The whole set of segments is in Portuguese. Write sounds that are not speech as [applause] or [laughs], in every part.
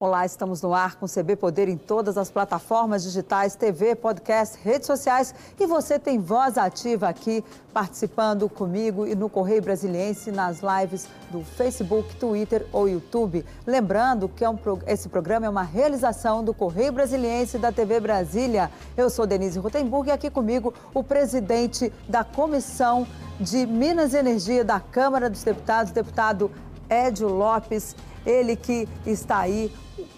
Olá, estamos no ar com CB Poder em todas as plataformas digitais, TV, podcast, redes sociais e você tem voz ativa aqui participando comigo e no Correio Brasiliense nas lives do Facebook, Twitter ou YouTube. Lembrando que é um, esse programa é uma realização do Correio Brasiliense da TV Brasília. Eu sou Denise Rutenburg e aqui comigo o presidente da Comissão de Minas e Energia da Câmara dos Deputados, deputado Édio Lopes, ele que está aí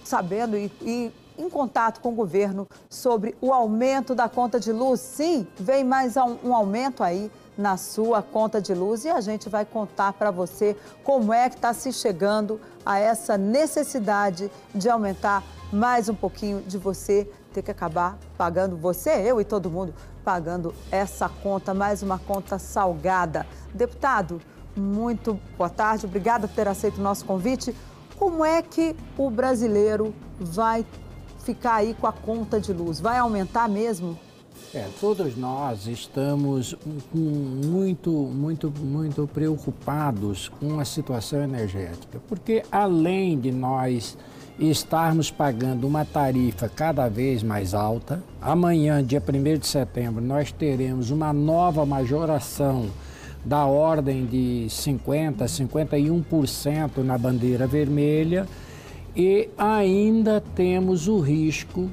sabendo e, e em contato com o governo sobre o aumento da conta de luz. Sim, vem mais um, um aumento aí na sua conta de luz e a gente vai contar para você como é que está se chegando a essa necessidade de aumentar mais um pouquinho de você ter que acabar pagando, você, eu e todo mundo, pagando essa conta, mais uma conta salgada. Deputado, muito boa tarde, obrigada por ter aceito o nosso convite. Como é que o brasileiro vai ficar aí com a conta de luz? Vai aumentar mesmo? É, todos nós estamos muito, muito, muito preocupados com a situação energética, porque além de nós estarmos pagando uma tarifa cada vez mais alta, amanhã, dia 1 de setembro, nós teremos uma nova majoração da ordem de 50%, 51% na bandeira vermelha e ainda temos o risco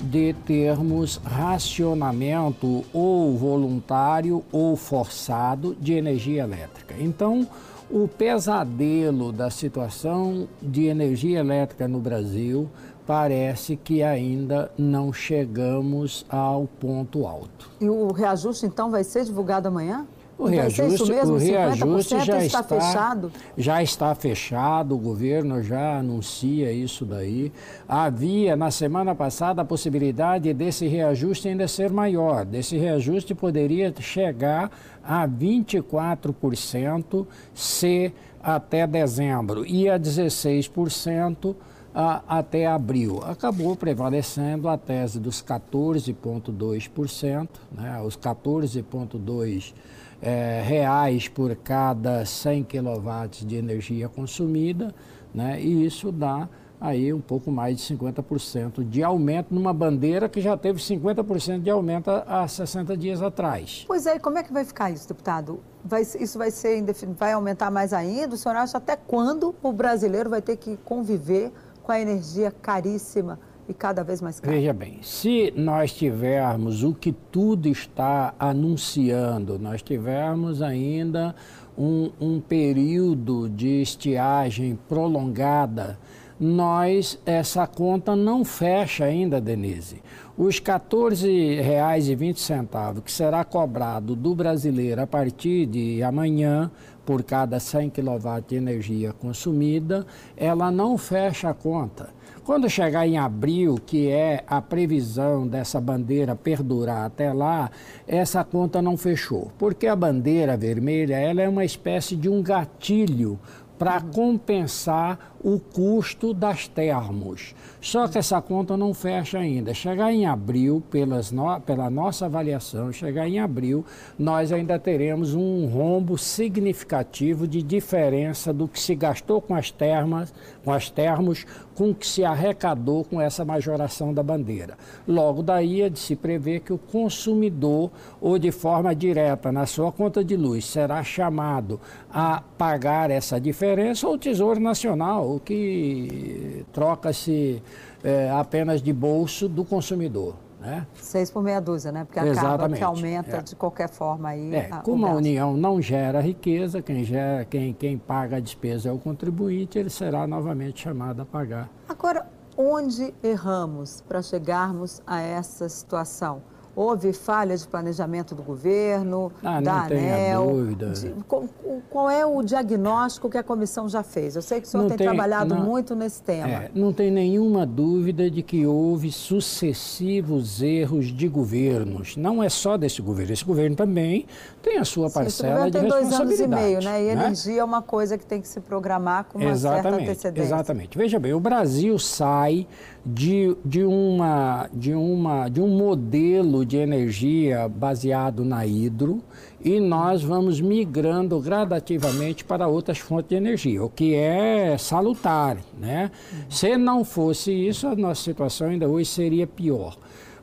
de termos racionamento ou voluntário ou forçado de energia elétrica. Então, o pesadelo da situação de energia elétrica no Brasil parece que ainda não chegamos ao ponto alto. E o reajuste então vai ser divulgado amanhã? O reajuste, o reajuste já está, está fechado? Já está fechado, o governo já anuncia isso daí. Havia na semana passada a possibilidade desse reajuste ainda ser maior. Desse reajuste poderia chegar a 24% se até dezembro e a 16% a, até abril. Acabou prevalecendo a tese dos 14,2%, né, os 14,2% é, reais por cada 100 kW de energia consumida, né? e isso dá aí um pouco mais de 50% de aumento numa bandeira que já teve 50% de aumento há 60 dias atrás. Pois é, e como é que vai ficar isso, deputado? Vai, isso vai ser vai aumentar mais ainda? O senhor acha até quando o brasileiro vai ter que conviver com a energia caríssima e cada vez mais caro. Veja bem, se nós tivermos o que tudo está anunciando, nós tivermos ainda um, um período de estiagem prolongada, nós, essa conta não fecha ainda, Denise. Os R$ 14,20 que será cobrado do brasileiro a partir de amanhã por cada 100 kW de energia consumida, ela não fecha a conta. Quando chegar em abril, que é a previsão dessa bandeira perdurar até lá, essa conta não fechou, porque a bandeira vermelha ela é uma espécie de um gatilho para compensar o custo das termos. Só que essa conta não fecha ainda. Chegar em abril, pelas no, pela nossa avaliação, chegar em abril, nós ainda teremos um rombo significativo de diferença do que se gastou com as termas, com as termos, com o que se arrecadou com essa majoração da bandeira. Logo daí é de se prever que o consumidor, ou de forma direta na sua conta de luz, será chamado a pagar essa diferença, ou o Tesouro Nacional, o que troca-se é, apenas de bolso do consumidor. Né? Seis por meia dúzia, né? Porque acaba que aumenta é. de qualquer forma aí. É, a, como a União não gera riqueza, quem, gera, quem, quem paga a despesa é o contribuinte, ele será novamente chamado a pagar. Agora, onde erramos para chegarmos a essa situação? Houve falha de planejamento do governo, ah, da não ANEL? Dúvida. De, qual, qual, é o diagnóstico que a comissão já fez? Eu sei que o senhor tem, tem trabalhado não, muito nesse tema. É, não tem nenhuma dúvida de que houve sucessivos erros de governos. Não é só desse governo. Esse governo também tem a sua Sim, parcela de responsabilidade. tem dois anos e meio, né? E né? energia é uma coisa que tem que se programar com uma exatamente, certa antecedência. Exatamente. Veja bem, o Brasil sai de, de, uma, de, uma, de um modelo de energia baseado na hidro e nós vamos migrando gradativamente para outras fontes de energia, o que é salutar. Né? Se não fosse isso, a nossa situação ainda hoje seria pior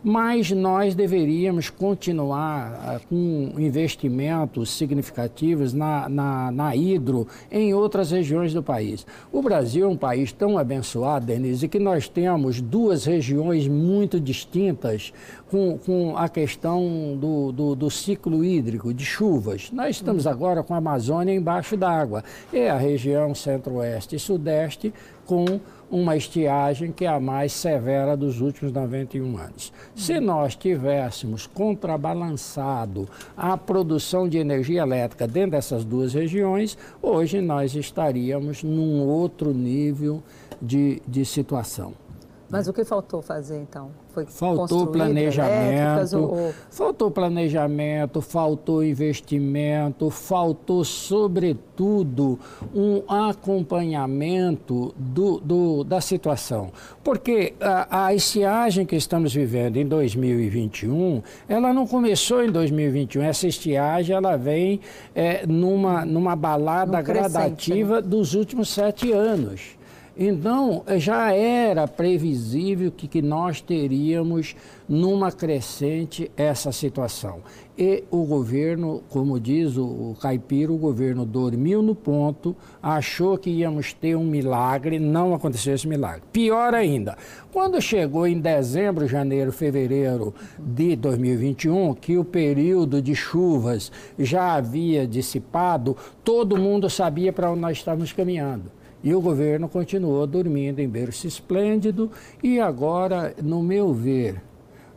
mas nós deveríamos continuar ah, com investimentos significativos na, na, na, hidro em outras regiões do país. O Brasil é um país tão abençoado, Denise, que nós temos duas regiões muito distintas com, com a questão do, do, do ciclo hídrico, de chuvas. Nós estamos uhum. agora com a Amazônia embaixo d'água. É a região centro-oeste e sudeste com uma estiagem que é a mais severa dos últimos 91 anos. Se nós tivéssemos contrabalançado a produção de energia elétrica dentro dessas duas regiões, hoje nós estaríamos num outro nível de, de situação. Mas o que faltou fazer então? Foi faltou planejamento, ou... faltou planejamento, faltou investimento, faltou sobretudo um acompanhamento do, do da situação. Porque a, a estiagem que estamos vivendo em 2021, ela não começou em 2021. Essa estiagem ela vem é, numa, numa balada gradativa né? dos últimos sete anos. Então, já era previsível que, que nós teríamos numa crescente essa situação. E o governo, como diz o, o Caipira, o governo dormiu no ponto, achou que íamos ter um milagre, não aconteceu esse milagre. Pior ainda, quando chegou em dezembro, janeiro, fevereiro de 2021, que o período de chuvas já havia dissipado, todo mundo sabia para onde nós estávamos caminhando. E o governo continuou dormindo em berço esplêndido e agora, no meu ver,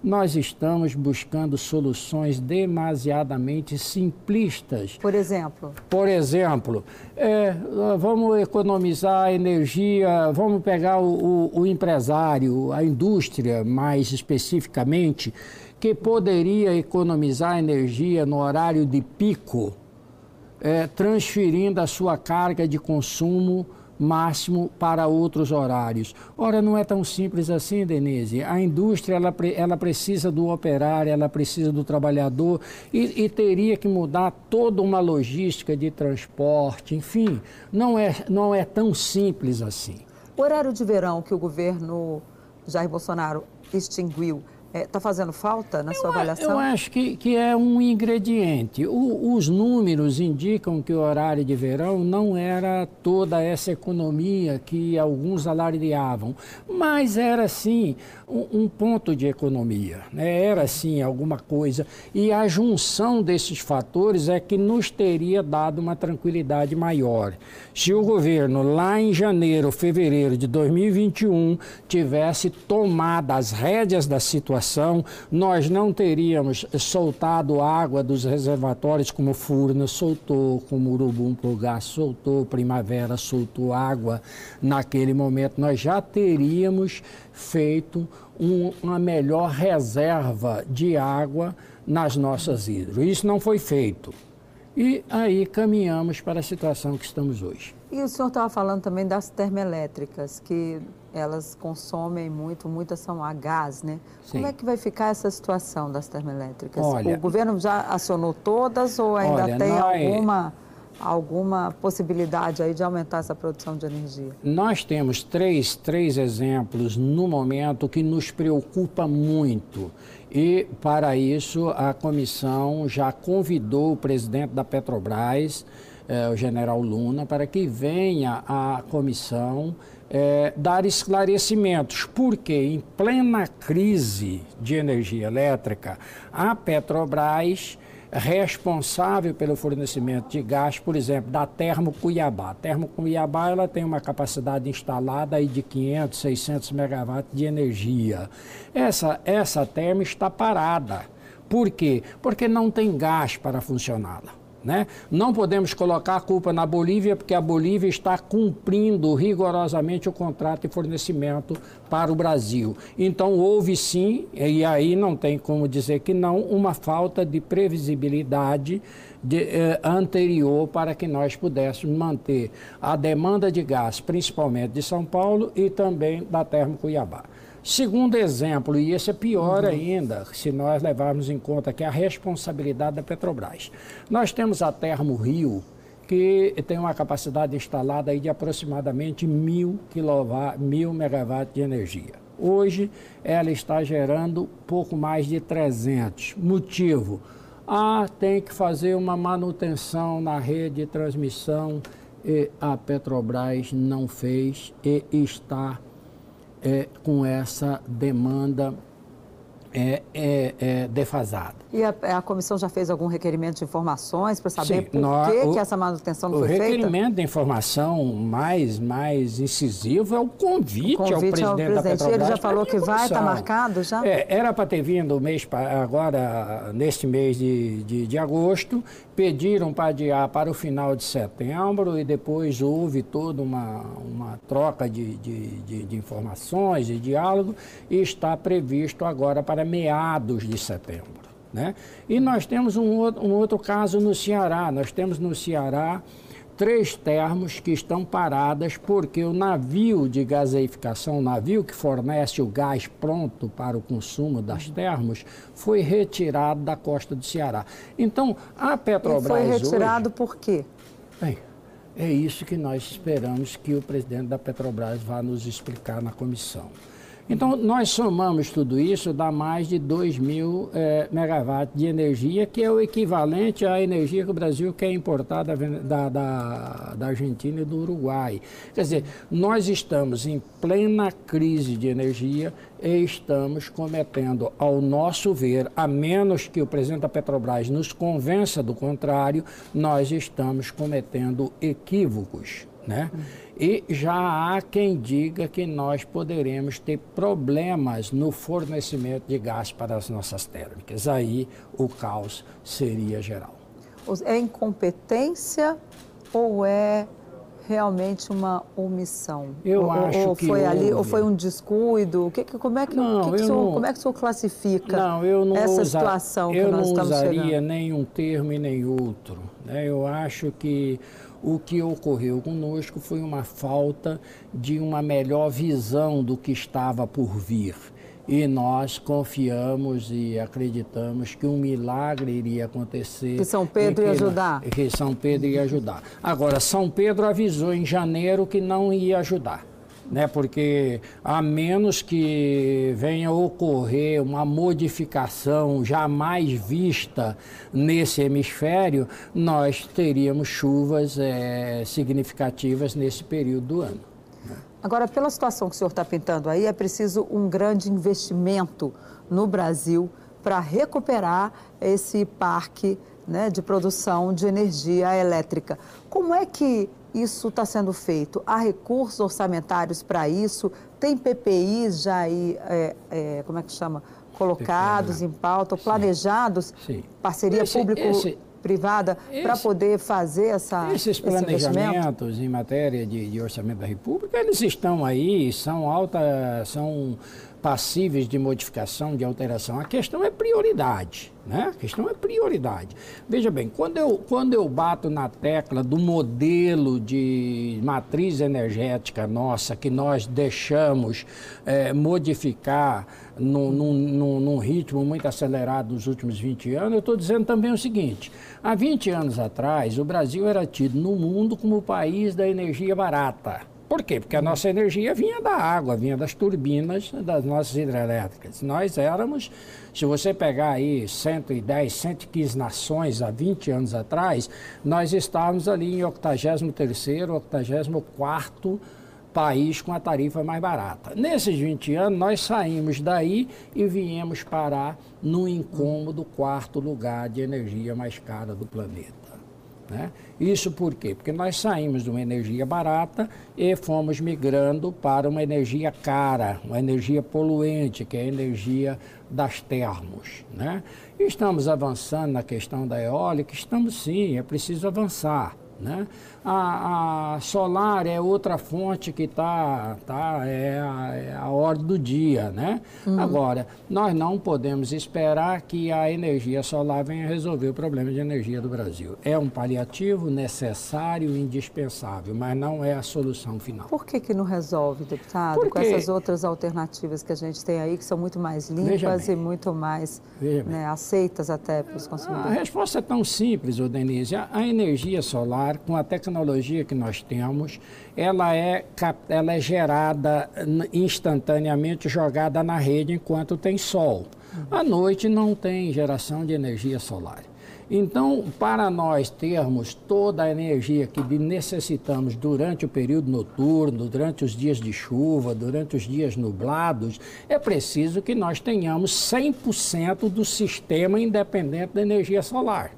nós estamos buscando soluções demasiadamente simplistas. Por exemplo? Por exemplo, é, vamos economizar energia, vamos pegar o, o, o empresário, a indústria mais especificamente, que poderia economizar energia no horário de pico, é, transferindo a sua carga de consumo máximo para outros horários. Ora, não é tão simples assim, Denise. A indústria ela, ela precisa do operário, ela precisa do trabalhador e, e teria que mudar toda uma logística de transporte, enfim, não é, não é tão simples assim. O horário de verão que o governo Jair Bolsonaro extinguiu Está é, tá fazendo falta na eu, sua avaliação? Eu acho que, que é um ingrediente. O, os números indicam que o horário de verão não era toda essa economia que alguns alardeavam, mas era sim um, um ponto de economia, né? era sim alguma coisa. E a junção desses fatores é que nos teria dado uma tranquilidade maior. Se o governo, lá em janeiro, fevereiro de 2021, tivesse tomado as rédeas da situação, situação, nós não teríamos soltado água dos reservatórios como Furna soltou, como Urubum Pogá soltou, Primavera soltou água naquele momento. Nós já teríamos feito um, uma melhor reserva de água nas nossas hidros. Isso não foi feito. E aí caminhamos para a situação que estamos hoje. E o senhor estava falando também das termoelétricas, que elas consomem muito, muitas são a gás, né? Sim. Como é que vai ficar essa situação das termoelétricas? Olha, o governo já acionou todas ou ainda olha, tem nós, alguma, alguma possibilidade aí de aumentar essa produção de energia? Nós temos três, três exemplos no momento que nos preocupa muito. E, para isso, a comissão já convidou o presidente da Petrobras, eh, o general Luna, para que venha à comissão eh, dar esclarecimentos, porque em plena crise de energia elétrica, a Petrobras responsável pelo fornecimento de gás, por exemplo, da Termo Cuiabá. A Termo Cuiabá ela tem uma capacidade instalada aí de 500, 600 megawatts de energia. Essa, essa termo está parada. Por quê? Porque não tem gás para funcioná-la. Né? Não podemos colocar a culpa na Bolívia, porque a Bolívia está cumprindo rigorosamente o contrato de fornecimento para o Brasil. Então, houve sim, e aí não tem como dizer que não, uma falta de previsibilidade de, eh, anterior para que nós pudéssemos manter a demanda de gás, principalmente de São Paulo e também da Termo Cuiabá. Segundo exemplo, e esse é pior uhum. ainda, se nós levarmos em conta que é a responsabilidade da Petrobras. Nós temos a Termo Rio, que tem uma capacidade instalada de aproximadamente mil, quilowatt, mil megawatts de energia. Hoje ela está gerando pouco mais de 300. Motivo? Ah, tem que fazer uma manutenção na rede de transmissão e a Petrobras não fez e está é, com essa demanda é, é, é defasada. E a, a, comissão já fez algum requerimento de informações para saber Sim, por nós, que, o, que essa manutenção não foi feita? O requerimento de informação mais, mais incisivo é o convite, o convite ao, presidente ao presidente da Petrobras. Ele já falou que vai, está marcado já? É, era para ter vindo mês, agora, neste mês de, de, de agosto, pediram para adiar para o final de setembro e depois houve toda uma, uma troca de, de, de, de informações e diálogo e está previsto agora para meados de setembro. Né? E nós temos um um outro caso no Ceará. Nós temos no Ceará três termos que estão paradas porque o navio de gaseificação, o navio que fornece o gás pronto para o consumo das termos, foi retirado da costa do Ceará. Então, a Petrobras. E foi retirado hoje, por quê? Bem, é isso que nós esperamos que o presidente da Petrobras vá nos explicar na comissão. Então, nós somamos tudo isso, dá mais de 2 mil é, megawatts de energia, que é o equivalente à energia que o Brasil quer importar da, da, da, da Argentina e do Uruguai. Quer dizer, nós estamos em plena crise de energia e estamos cometendo, ao nosso ver, a menos que o presidente da Petrobras nos convença do contrário, nós estamos cometendo equívocos. Né? E já há quem diga que nós poderemos ter problemas no fornecimento de gás para as nossas térmicas. Aí o caos seria geral. É incompetência ou é realmente uma omissão? Eu ou, acho ou que foi houve. ali ou foi um descuido? O que, como é que, não, que, que senhor, não, como é que o senhor classifica não, eu não essa usa, situação que nós estamos chegando? Eu não usaria nenhum termo e nem outro. Né? Eu acho que o que ocorreu conosco foi uma falta de uma melhor visão do que estava por vir. E nós confiamos e acreditamos que um milagre iria acontecer. Que São Pedro ia ajudar. Que São Pedro ia ajudar. Agora, São Pedro avisou em janeiro que não ia ajudar né? porque a menos que venha ocorrer uma modificação jamais vista nesse hemisfério, nós teríamos chuvas é, significativas nesse período do ano. Né? Agora, pela situação que o senhor está pintando aí, é preciso um grande investimento no Brasil para recuperar esse parque né, de produção de energia elétrica. Como é que isso está sendo feito? Há recursos orçamentários para isso? Tem PPIs já aí, é, é, como é que chama? Colocados em pauta, planejados? Sim. Parceria público-privada para poder fazer essa Esses planejamentos em matéria de, de orçamento da República, eles estão aí, são alta, são passíveis de modificação, de alteração. A questão é prioridade, né? A questão é prioridade. Veja bem, quando eu, quando eu bato na tecla do modelo de matriz energética nossa, que nós deixamos é, modificar num, num, ritmo muito acelerado nos últimos 20 anos, eu estou dizendo também o seguinte: há 20 anos atrás, o Brasil era tido no mundo como o país da energia barata. Por quê? Porque a nossa energia vinha da água, vinha das turbinas das nossas hidrelétricas. Nós éramos, se você pegar aí 110, 115 nações há 20 anos atrás, nós estávamos ali em 83º, 84º país com a tarifa mais barata. Nesses 20 anos, nós saímos daí e viemos parar no incômodo quarto lugar de energia mais cara do planeta. Né? Isso por quê? Porque nós saímos de uma energia barata e fomos migrando para uma energia cara, uma energia poluente, que é a energia das termos. Né? Estamos avançando na questão da eólica, estamos sim, é preciso avançar. Né? A, a, solar é outra fonte que está, tá, é, a, é a ordem do dia. Né? Uhum. Agora, nós não podemos esperar que a energia solar venha resolver o problema de energia do Brasil. É um paliativo necessário e indispensável, mas não é a solução final. Por que, que não resolve, deputado? Porque... Com essas outras alternativas que a gente tem aí, que são muito mais limpas e muito mais né, aceitas até para os consumidores. A resposta é tão simples, Denise. A, a energia solar, com a tecnologia que nós temos, ela é, ela é gerada instantaneamente, jogada na rede enquanto tem sol. À noite não tem geração de energia solar. Então, para nós termos toda a energia que necessitamos durante o período noturno, durante os dias de chuva, durante os dias nublados, é preciso que nós tenhamos 100% do sistema independente da energia solar.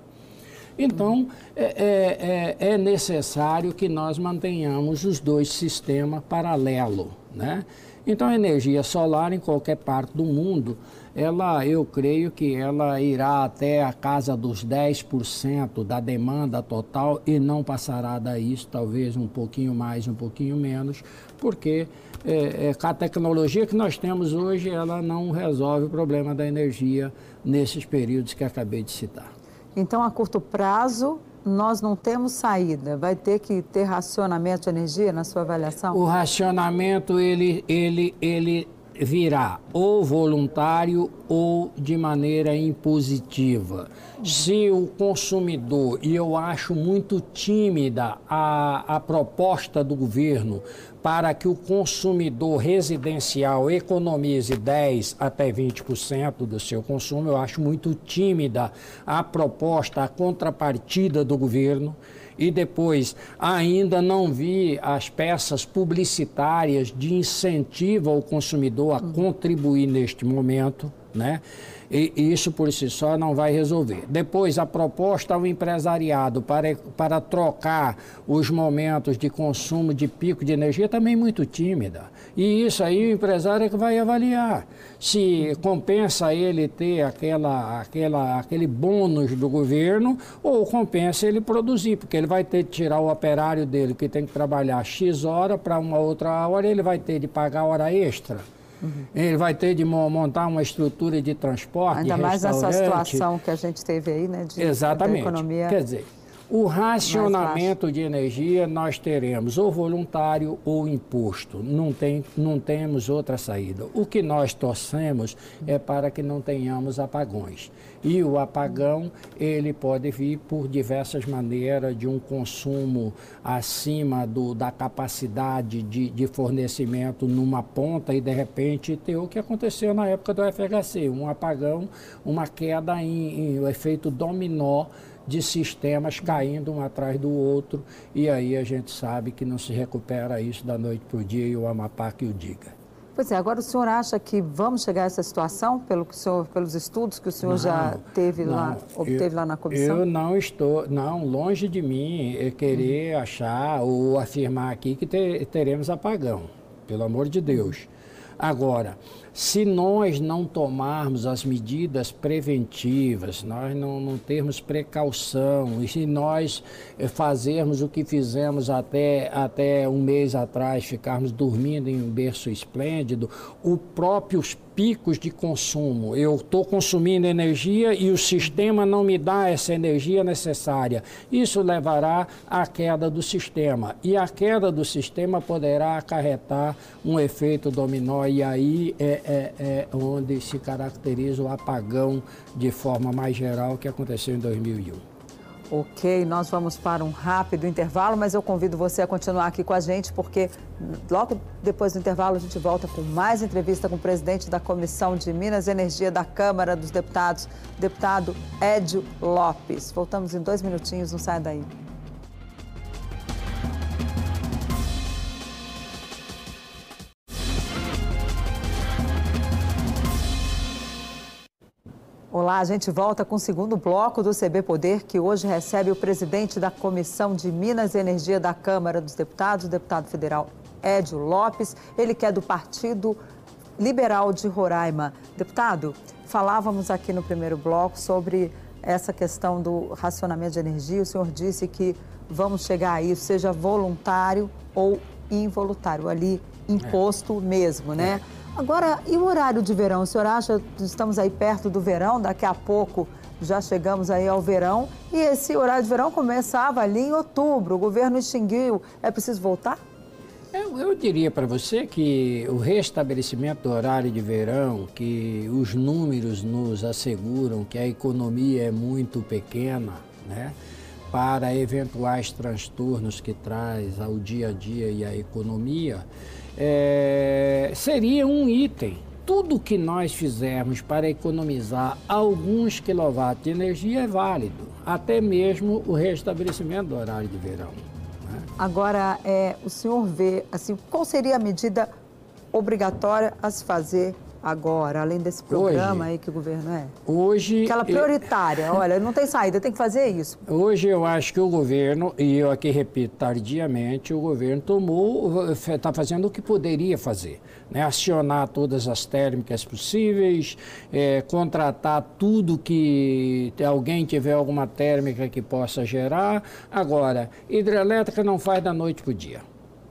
Então, é, é, é, é necessário que nós mantenhamos os dois sistemas paralelos, né? Então, a energia solar em qualquer parte do mundo, ela, eu creio que ela irá até a casa dos 10% da demanda total e não passará daí, talvez um pouquinho mais, um pouquinho menos, porque é, é, a tecnologia que nós temos hoje, ela não resolve o problema da energia nesses períodos que acabei de citar. Então, a curto prazo, nós não temos saída. Vai ter que ter racionamento de energia na sua avaliação? O racionamento, ele, ele, ele virá ou voluntário ou de maneira impositiva. Se o consumidor, e eu acho muito tímida a, a proposta do governo para que o consumidor residencial economize 10 até 20% do seu consumo, eu acho muito tímida a proposta, a contrapartida do governo e depois ainda não vi as peças publicitárias de incentivo ao consumidor a contribuir neste momento, né? E isso por si só não vai resolver. Depois, a proposta ao empresariado para, para trocar os momentos de consumo de pico de energia também muito tímida. E isso aí o empresário é que vai avaliar. Se compensa ele ter aquela, aquela, aquele bônus do governo ou compensa ele produzir, porque ele vai ter de tirar o operário dele que tem que trabalhar X hora para uma outra hora, ele vai ter de pagar hora extra. Uhum. Ele vai ter de montar uma estrutura de transporte. Ainda mais nessa situação que a gente teve aí, né? De, Exatamente. economia. Quer dizer, o racionamento de energia nós teremos ou voluntário ou imposto. Não, tem, não temos outra saída. O que nós torcemos é para que não tenhamos apagões. E o apagão, ele pode vir por diversas maneiras, de um consumo acima do, da capacidade de, de fornecimento numa ponta e, de repente, ter o que aconteceu na época do FHC, um apagão, uma queda em, em um efeito dominó de sistemas caindo um atrás do outro, e aí a gente sabe que não se recupera isso da noite para o dia e o Amapá que o diga. Pois é, agora o senhor acha que vamos chegar a essa situação pelo que senhor, pelos estudos que o senhor não, já teve não, lá, obteve eu, lá na comissão? Eu não estou, não, longe de mim querer uhum. achar ou afirmar aqui que ter, teremos apagão, pelo amor de Deus. Agora, se nós não tomarmos as medidas preventivas, nós não, não termos precaução, e se nós eh, fazermos o que fizemos até, até um mês atrás, ficarmos dormindo em um berço esplêndido, o próprios picos de consumo. Eu estou consumindo energia e o sistema não me dá essa energia necessária. Isso levará à queda do sistema. E a queda do sistema poderá acarretar um efeito dominó, e aí é, é, é onde se caracteriza o apagão de forma mais geral que aconteceu em 2001. Ok, nós vamos para um rápido intervalo, mas eu convido você a continuar aqui com a gente, porque logo depois do intervalo a gente volta com mais entrevista com o presidente da Comissão de Minas e Energia da Câmara dos Deputados, deputado Édio Lopes. Voltamos em dois minutinhos, não sai daí. Olá, a gente volta com o segundo bloco do CB Poder, que hoje recebe o presidente da Comissão de Minas e Energia da Câmara dos Deputados, o deputado federal Édio Lopes. Ele que é do Partido Liberal de Roraima. Deputado, falávamos aqui no primeiro bloco sobre essa questão do racionamento de energia. O senhor disse que vamos chegar a isso, seja voluntário ou involuntário, ali imposto é. mesmo, né? É. Agora, e o horário de verão? O senhor acha que estamos aí perto do verão, daqui a pouco já chegamos aí ao verão e esse horário de verão começava ali em outubro, o governo extinguiu, é preciso voltar? Eu, eu diria para você que o restabelecimento do horário de verão, que os números nos asseguram que a economia é muito pequena, né? Para eventuais transtornos que traz ao dia a dia e à economia, é, seria um item tudo que nós fizermos para economizar alguns quilowatts de energia é válido, até mesmo o restabelecimento do horário de verão. Né? Agora, é, o senhor vê, assim, qual seria a medida obrigatória a se fazer agora, além desse programa hoje, aí que o governo é? Hoje. Aquela prioritária, eu, [laughs] olha, não tem saída, tem que fazer isso. Hoje eu acho que o governo, e eu aqui repito tardiamente, o governo tomou, está fazendo o que poderia fazer. Né? Acionar todas as térmicas possíveis, é, contratar tudo que alguém tiver alguma térmica que possa gerar. Agora, hidrelétrica não faz da noite para o dia.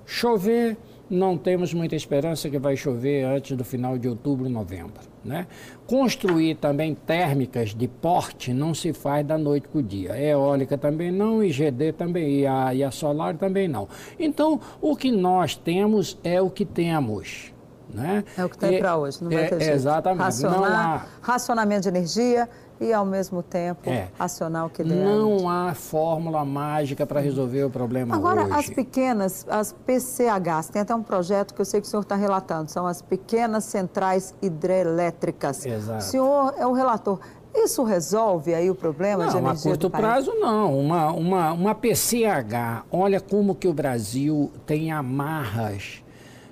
Chover não temos muita esperança que vai chover antes do final de outubro, novembro. Né? Construir também térmicas de porte não se faz da noite para o dia. Eólica também não, IGD também, e a, e a solar também não. Então, o que nós temos é o que temos. Né? É o que tem para hoje, não vai é, ter jeito. Exatamente. Racionar, não. Racionamento de energia, e, ao mesmo tempo, é. acionar o que der. Não há fórmula mágica para resolver o problema Agora, hoje. as pequenas, as PCHs, tem até um projeto que eu sei que o senhor está relatando, são as pequenas centrais hidrelétricas. Exato. O senhor é o relator. Isso resolve aí o problema não, de energia a curto prazo não. Uma, uma, uma PCH, olha como que o Brasil tem amarras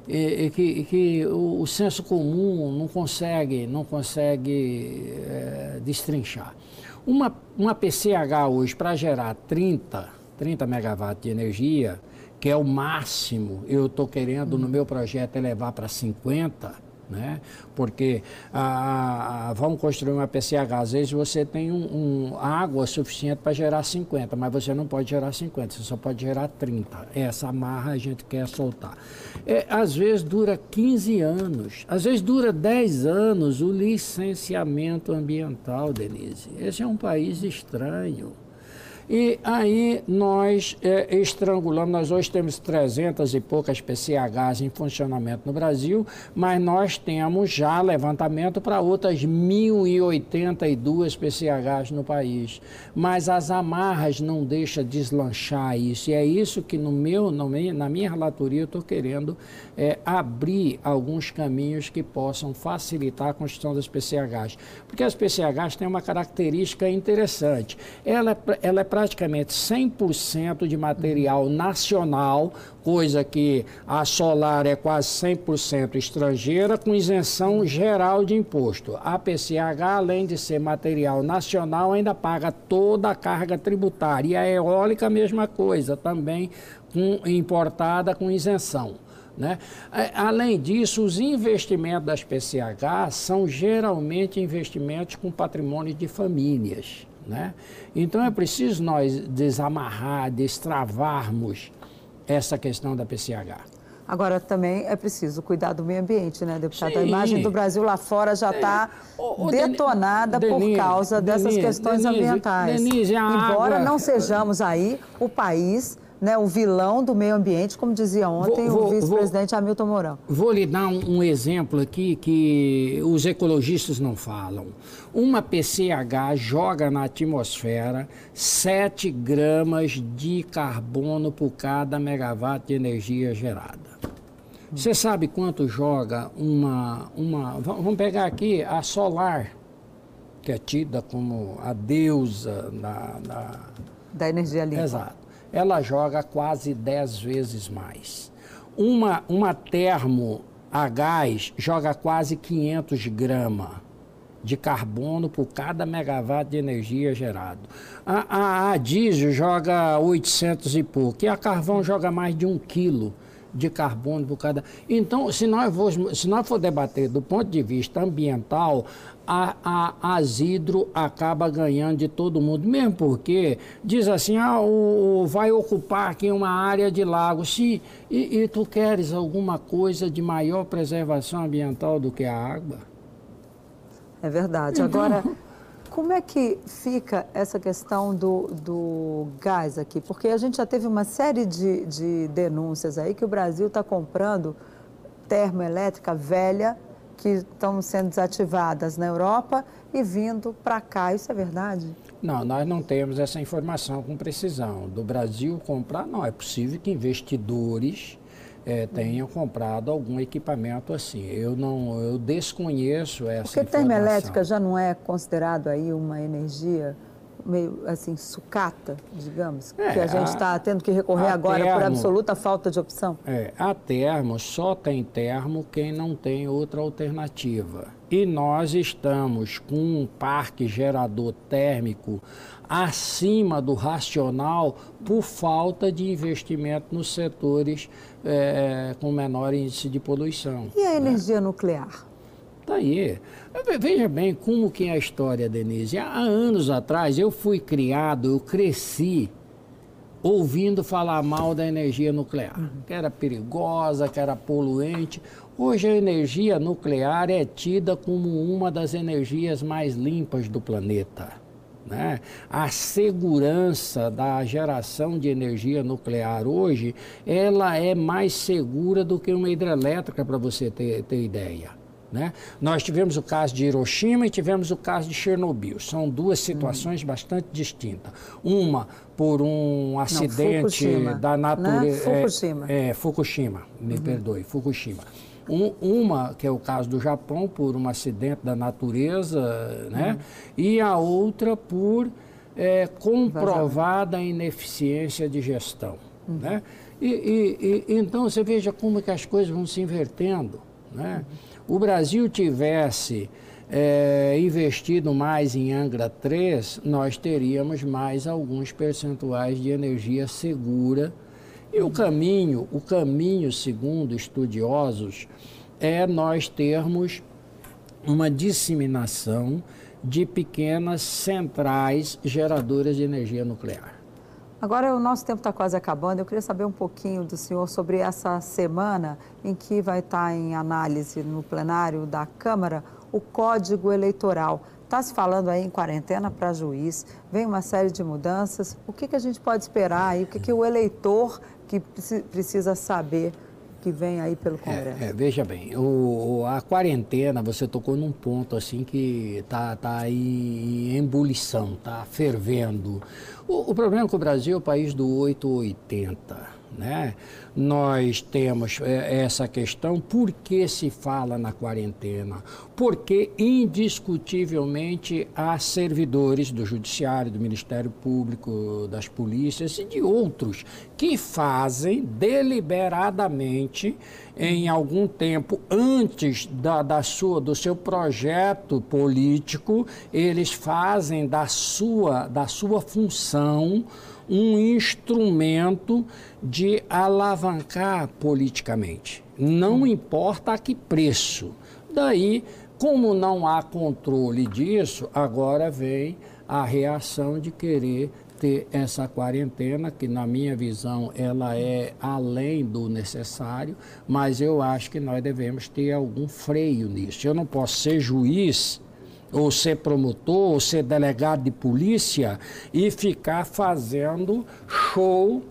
e, e que, e que o, o, senso comum não consegue, não consegue é, destrinchar. Uma, uma PCH hoje, para gerar 30, 30 megawatts de energia, que é o máximo, eu estou querendo no meu projeto elevar para 50, né? Porque ah, vamos construir uma PCH, às vezes você tem um, um água suficiente para gerar 50, mas você não pode gerar 50, você só pode gerar 30. Essa amarra a gente quer soltar. É, às vezes dura 15 anos, às vezes dura 10 anos o licenciamento ambiental, Denise. Esse é um país estranho. E aí nós é, estrangulamos, nós hoje temos 300 e poucas PCHs em funcionamento no Brasil, mas nós temos já levantamento para outras 1.082 PCHs no país. Mas as amarras não deixam deslanchar isso, e é isso que no meu, no na minha relatoria eu estou querendo é, abrir alguns caminhos que possam facilitar a construção das PCHs. Porque as PCHs têm uma característica interessante. Ela, é ela é praticamente 100% de material nacional, coisa que a solar é quase 100% estrangeira, com isenção geral de imposto. A PCH, além de ser material nacional, ainda paga toda a carga tributária. E a eólica, a mesma coisa, também com, importada com isenção. Né? É, além disso, os investimentos das PCH são geralmente investimentos com patrimônio de famílias. Né? Então é preciso nós desamarrar, destravarmos essa questão da PCH. Agora também é preciso cuidar do meio ambiente, né, deputado? Sim. A imagem do Brasil lá fora já está é. detonada Denise, por causa Denise, dessas questões Denise, ambientais. Embora água... não sejamos aí o país né, o vilão do meio ambiente, como dizia ontem vou, o vice-presidente Hamilton Mourão. Vou lhe dar um, um, exemplo aqui que os ecologistas não falam. Uma PCH joga na atmosfera 7 gramas de carbono por cada megawatt de energia gerada. Você sabe quanto joga uma, uma. Vamos pegar aqui a solar, que é tida como a deusa da. Da, da energia limpa. Exato ela joga quase 10 vezes mais. Uma, uma termo a gás joga quase 500 gramas de carbono por cada megawatt de energia gerado. A, a, a diesel joga 800 e pouco, e a carvão joga mais de um quilo de carbono por cada. Então, se nós, for, se nós for debater do ponto de vista ambiental, a, a, a Zidro acaba ganhando de todo mundo, mesmo porque diz assim, ah, o, vai ocupar aqui uma área de lago, se, e, e tu queres alguma coisa de maior preservação ambiental do que a água? É verdade. Agora, como é que fica essa questão do, do gás aqui? Porque a gente já teve uma série de, de denúncias aí que o Brasil está comprando termoelétrica velha que estão sendo desativadas na Europa e vindo para cá. Isso é verdade? Não, nós não temos essa informação com precisão. Do Brasil comprar, não. É possível que investidores é, tenham comprado algum equipamento assim. Eu não, eu desconheço essa Porque informação. Porque termoelétrica já não é considerado aí uma energia meio assim sucata, digamos, é, que a gente está tendo que recorrer agora termo, por absoluta falta de opção? É, a termo só tem termo quem não tem outra alternativa. E nós estamos com um parque gerador térmico acima do racional por falta de investimento nos setores é, com menor índice de poluição. E a né? energia nuclear? Está aí. Veja bem como que é a história, Denise. Há anos atrás eu fui criado, eu cresci ouvindo falar mal da energia nuclear, que era perigosa, que era poluente. Hoje a energia nuclear é tida como uma das energias mais limpas do planeta. Né? A segurança da geração de energia nuclear hoje, ela é mais segura do que uma hidrelétrica, para você ter, ter ideia. Né? Nós tivemos o caso de Hiroshima e tivemos o caso de Chernobyl. São duas situações bastante distintas. Uma por um acidente Não, da natureza. Né? Fukushima. É, é, Fukushima, me uhum. perdoe, Fukushima. Um, uma, que é o caso do Japão, por um acidente da natureza, né? Uhum. e a outra por é, comprovada ineficiência de gestão. Uhum. Né? E, e, e, então você veja como que as coisas vão se invertendo. Né? Uhum o Brasil tivesse é, investido mais em Angra 3, nós teríamos mais alguns percentuais de energia segura. E o caminho, o caminho, segundo estudiosos, é nós termos uma disseminação de pequenas centrais geradoras de energia nuclear. Agora o nosso tempo está quase acabando. Eu queria saber um pouquinho do senhor sobre essa semana em que vai estar tá em análise no plenário da Câmara o Código Eleitoral. Está se falando aí em quarentena para juiz, vem uma série de mudanças. O que, que a gente pode esperar aí? O que, que o eleitor que precisa saber que vem aí pelo Congresso? É, é, veja bem, o, a quarentena, você tocou num ponto assim que está tá aí em ebulição, está fervendo. O, o problema é que o Brasil é o país do 880 né? Nós temos é, essa questão, por que se fala na quarentena? Porque, indiscutivelmente, há servidores do Judiciário, do Ministério Público, das polícias e de outros que fazem deliberadamente, em algum tempo antes da, da sua, do seu projeto político, eles fazem da sua, da sua função um instrumento de alavancar politicamente. Não importa a que preço. Daí, como não há controle disso, agora vem a reação de querer ter essa quarentena, que na minha visão ela é além do necessário, mas eu acho que nós devemos ter algum freio nisso. Eu não posso ser juiz ou ser promotor, ou ser delegado de polícia e ficar fazendo show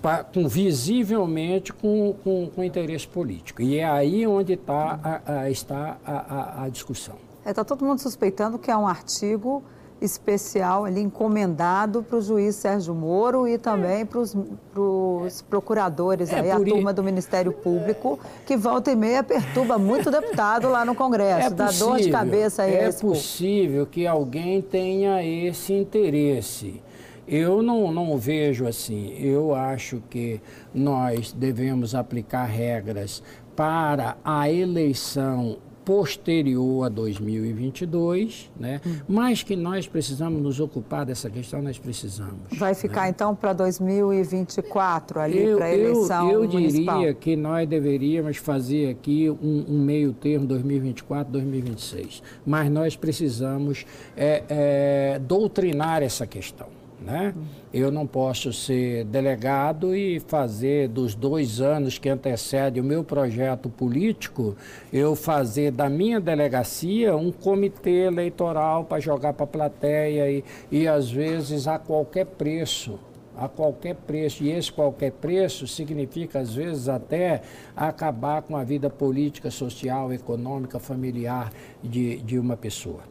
pra, com, visivelmente com, com, com, interesse político. E é aí onde tá a, a, está a, a, discussão. Está é, tá todo mundo suspeitando que é um artigo especial ali encomendado para o juiz Sérgio Moro e também para os procuradores, é aí, a turma do Ministério Público, que volta e meia perturba muito deputado lá no Congresso, [laughs] é dá dor de cabeça aí. É possível que alguém tenha esse interesse. Eu não, não vejo assim. Eu acho que nós devemos aplicar regras para a eleição posterior a 2022, né? Hum. Mas que nós precisamos nos ocupar dessa questão, nós precisamos. Vai ficar né? então para 2024 ali para a eleição Eu, eu municipal. diria que nós deveríamos fazer aqui um, um, meio termo 2024, 2026. Mas nós precisamos é, é, doutrinar essa questão. Né? Eu não posso ser delegado e fazer dos dois anos que antecedem o meu projeto político, eu fazer da minha delegacia um comitê eleitoral para jogar para a plateia e, e às vezes a qualquer preço a qualquer preço. E esse qualquer preço significa, às vezes, até acabar com a vida política, social, econômica, familiar de, de uma pessoa.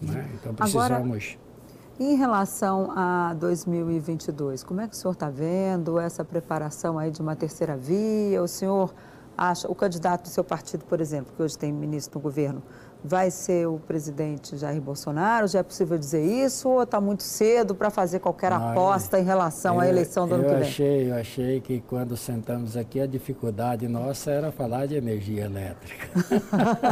Né? Então, precisamos. Agora... Em relação a 2022, como é que o senhor está vendo essa preparação aí de uma terceira via? O senhor acha, o candidato do seu partido, por exemplo, que hoje tem ministro no governo, vai ser o presidente Jair Bolsonaro? Já é possível dizer isso ou está muito cedo para fazer qualquer aposta em relação eu, à eleição do ano que vem? Achei, eu achei que quando sentamos aqui a dificuldade nossa era falar de energia elétrica.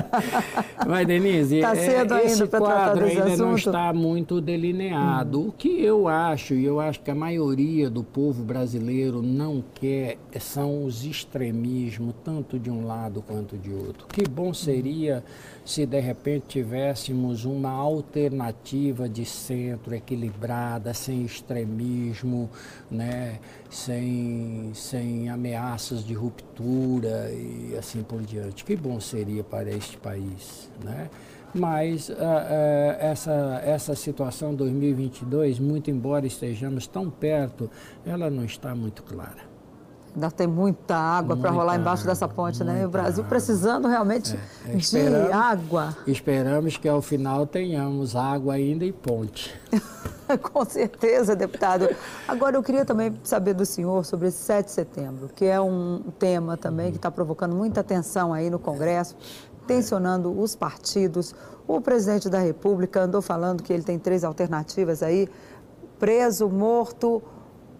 [laughs] Mas, Denise, tá cedo é, esse quadro ainda assunto? não está muito delineado. Hum. O que eu acho, e eu acho que a maioria do povo brasileiro não quer, são os extremismos, tanto de um lado quanto de outro. Que bom seria se de repente tivéssemos uma alternativa de centro equilibrada, sem extremismo, né, sem, sem ameaças de ruptura e assim por diante. Que bom seria para este país, né? Mas uh, uh, essa, essa situação 2022, muito embora estejamos tão perto, ela não está muito clara. Ainda tem muita água para rolar embaixo água, dessa ponte, né? O Brasil água. precisando realmente é, é, de água. Esperamos que ao final tenhamos água ainda e ponte. [laughs] Com certeza, deputado. Agora, eu queria também saber do senhor sobre esse 7 de setembro, que é um tema também que está provocando muita atenção aí no Congresso, tensionando os partidos. O presidente da República andou falando que ele tem três alternativas aí: preso, morto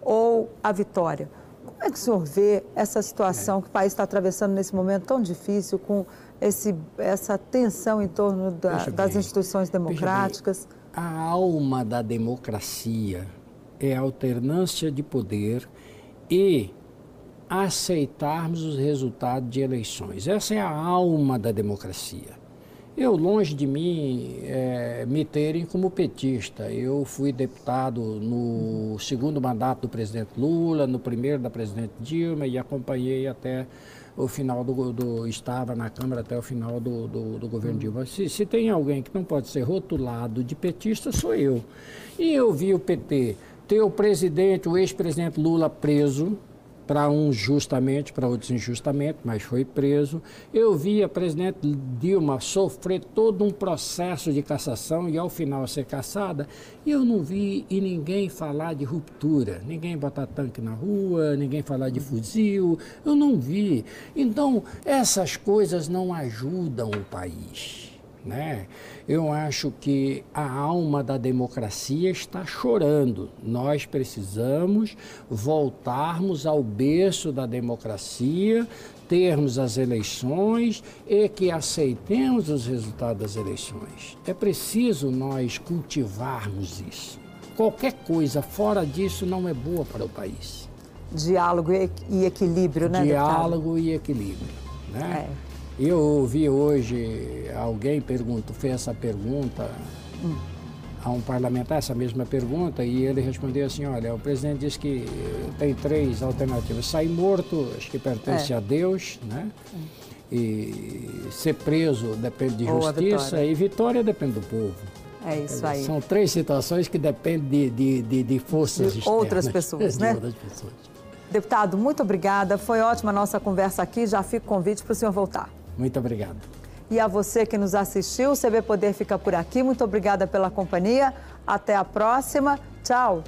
ou a vitória. Como é que o senhor vê essa situação que o país está atravessando nesse momento tão difícil, com esse, essa tensão em torno da, das instituições democráticas? A alma da democracia é a alternância de poder e aceitarmos os resultados de eleições. Essa é a alma da democracia. Eu, longe de mim, é, me terem como petista. Eu fui deputado no segundo mandato do presidente Lula, no primeiro da presidente Dilma e acompanhei até o final do, do estava na Câmara até o final do, do, do governo Dilma. Se, se tem alguém que não pode ser rotulado de petista, sou eu. E eu vi o PT ter o presidente, o ex-presidente Lula preso, para uns justamente, para outros injustamente, mas foi preso. Eu vi a presidente Dilma sofrer todo um processo de cassação e ao final ser cassada. E eu não vi e ninguém falar de ruptura, ninguém botar tanque na rua, ninguém falar de fuzil, eu não vi. Então, essas coisas não ajudam o país. Né? Eu acho que a alma da democracia está chorando. Nós precisamos voltarmos ao berço da democracia, termos as eleições e que aceitemos os resultados das eleições. É preciso nós cultivarmos isso. Qualquer coisa fora disso não é boa para o país. Diálogo e equilíbrio, né? Diálogo deputado? e equilíbrio. Né? É. Eu ouvi hoje alguém perguntou, fez essa pergunta hum. a um parlamentar, essa mesma pergunta, e ele respondeu assim, olha, o presidente disse que tem três alternativas. Sair morto, acho que pertence é. a Deus, né? Hum. E ser preso depende de Ou justiça vitória. e vitória depende do povo. É isso aí. São três situações que dependem de, de, de, de forças de externas. Outras pessoas, [laughs] né? Outras pessoas. Deputado, muito obrigada. Foi ótima a nossa conversa aqui. Já fica o convite para o senhor voltar. Muito obrigado. E a você que nos assistiu, o CB Poder fica por aqui. Muito obrigada pela companhia. Até a próxima. Tchau.